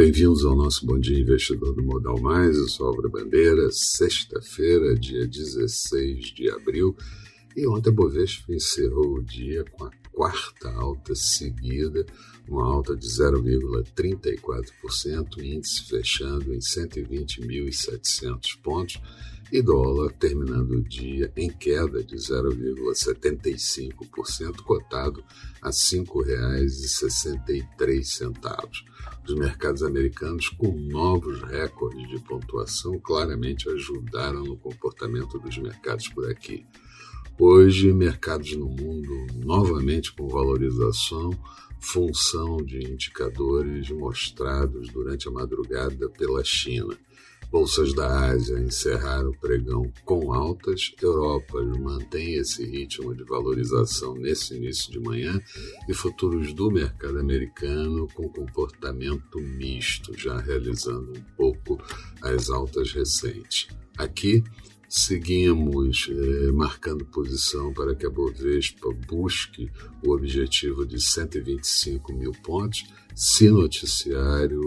bem-vindos ao nosso Bom Dia Investidor do Modal Mais. Eu sou Álvaro Bandeira, sexta-feira, dia 16 de abril. E ontem a Bovespa encerrou o dia com a quarta alta seguida, uma alta de 0,34%, índice fechando em 120.700 pontos e dólar terminando o dia em queda de 0,75%, cotado a R$ 5,63. Os mercados americanos, com novos recordes de pontuação, claramente ajudaram no comportamento dos mercados por aqui. Hoje, mercados no mundo novamente com valorização, função de indicadores mostrados durante a madrugada pela China. Bolsas da Ásia encerraram o pregão com altas, Europa mantém esse ritmo de valorização nesse início de manhã e futuros do mercado americano com comportamento misto, já realizando um pouco as altas recentes. Aqui, seguimos eh, marcando posição para que a Bovespa busque o objetivo de 125 mil pontos, se noticiário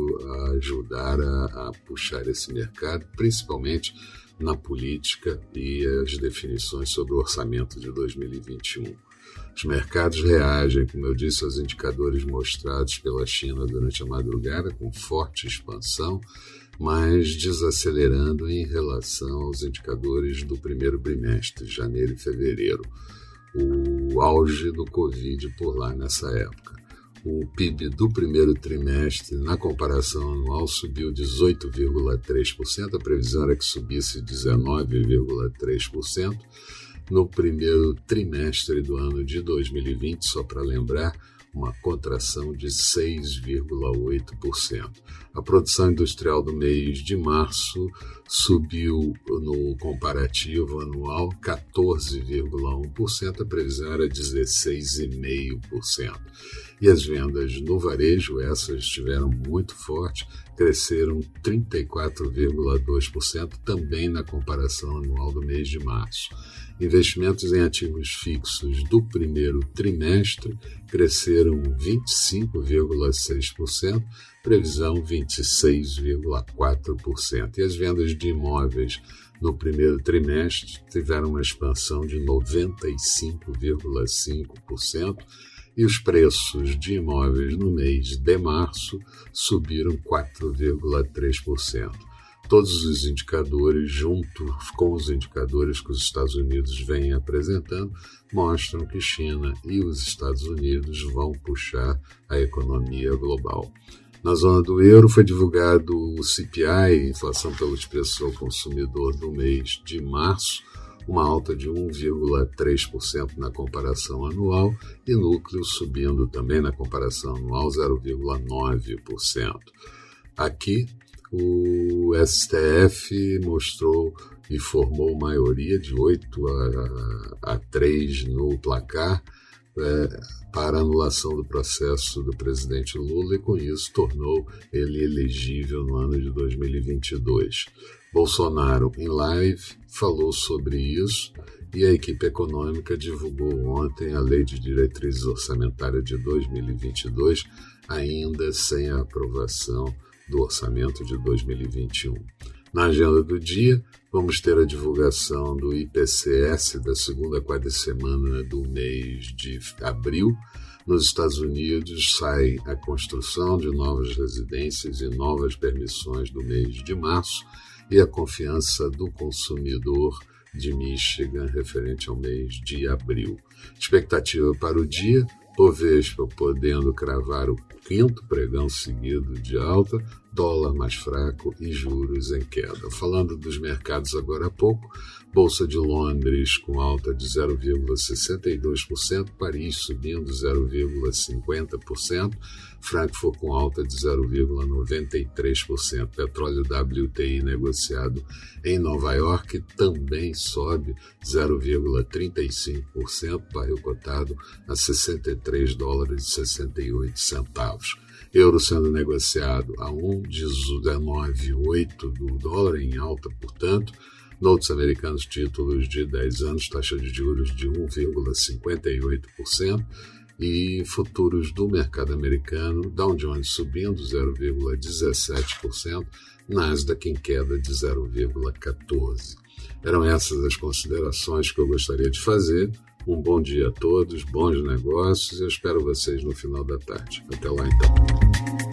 ajudar a, a puxar esse mercado, principalmente na política e as definições sobre o orçamento de 2021. Os mercados reagem, como eu disse, aos indicadores mostrados pela China durante a madrugada, com forte expansão, mas desacelerando em relação aos indicadores do primeiro bimestre, janeiro e fevereiro, o auge do Covid por lá nessa época. O PIB do primeiro trimestre, na comparação anual, subiu 18,3%, a previsão era que subisse 19,3%. No primeiro trimestre do ano de 2020, só para lembrar, uma contração de 6,8%. A produção industrial do mês de março subiu no comparativo anual 14,1%, a previsão era 16,5%. E as vendas no varejo, essas estiveram muito fortes, cresceram 34,2% também na comparação anual do mês de março. Investimentos em ativos fixos do primeiro trimestre cresceram 25,6%, previsão 26,4%. E as vendas de imóveis no primeiro trimestre tiveram uma expansão de 95,5% e os preços de imóveis no mês de março subiram 4,3%. Todos os indicadores, junto com os indicadores que os Estados Unidos vêm apresentando, mostram que China e os Estados Unidos vão puxar a economia global. Na zona do euro foi divulgado o CPI, inflação pelos preços ao consumidor do mês de março, uma alta de 1,3% na comparação anual e núcleo subindo também na comparação anual 0,9%. Aqui, o STF mostrou e formou maioria de 8 a, a 3 no placar é, para anulação do processo do presidente Lula e, com isso, tornou ele elegível no ano de 2022. Bolsonaro, em live, falou sobre isso e a equipe econômica divulgou ontem a Lei de Diretrizes Orçamentárias de 2022, ainda sem a aprovação do orçamento de 2021. Na agenda do dia, vamos ter a divulgação do IPCS da segunda quarta semana do mês de abril. Nos Estados Unidos sai a construção de novas residências e novas permissões do mês de março e a confiança do consumidor de Michigan referente ao mês de abril. Expectativa para o dia: Bovespa podendo cravar o quinto pregão seguido de alta, dólar mais fraco e juros em queda. Falando dos mercados agora há pouco, Bolsa de Londres com alta de 0,62%, Paris subindo 0,50%, Frankfurt com alta de 0,93%, petróleo WTI negociado em Nova York também sobe 0,35%, barril cotado a 63 dólares e 68 centavos euro sendo negociado a 1,198 do dólar em alta, portanto, notes americanos títulos de 10 anos, taxa de juros de 1,58% e futuros do mercado americano, Dow Jones subindo 0,17%, Nasdaq em queda de 0,14%. Eram essas as considerações que eu gostaria de fazer. Um bom dia a todos, bons negócios e eu espero vocês no final da tarde. Até lá então.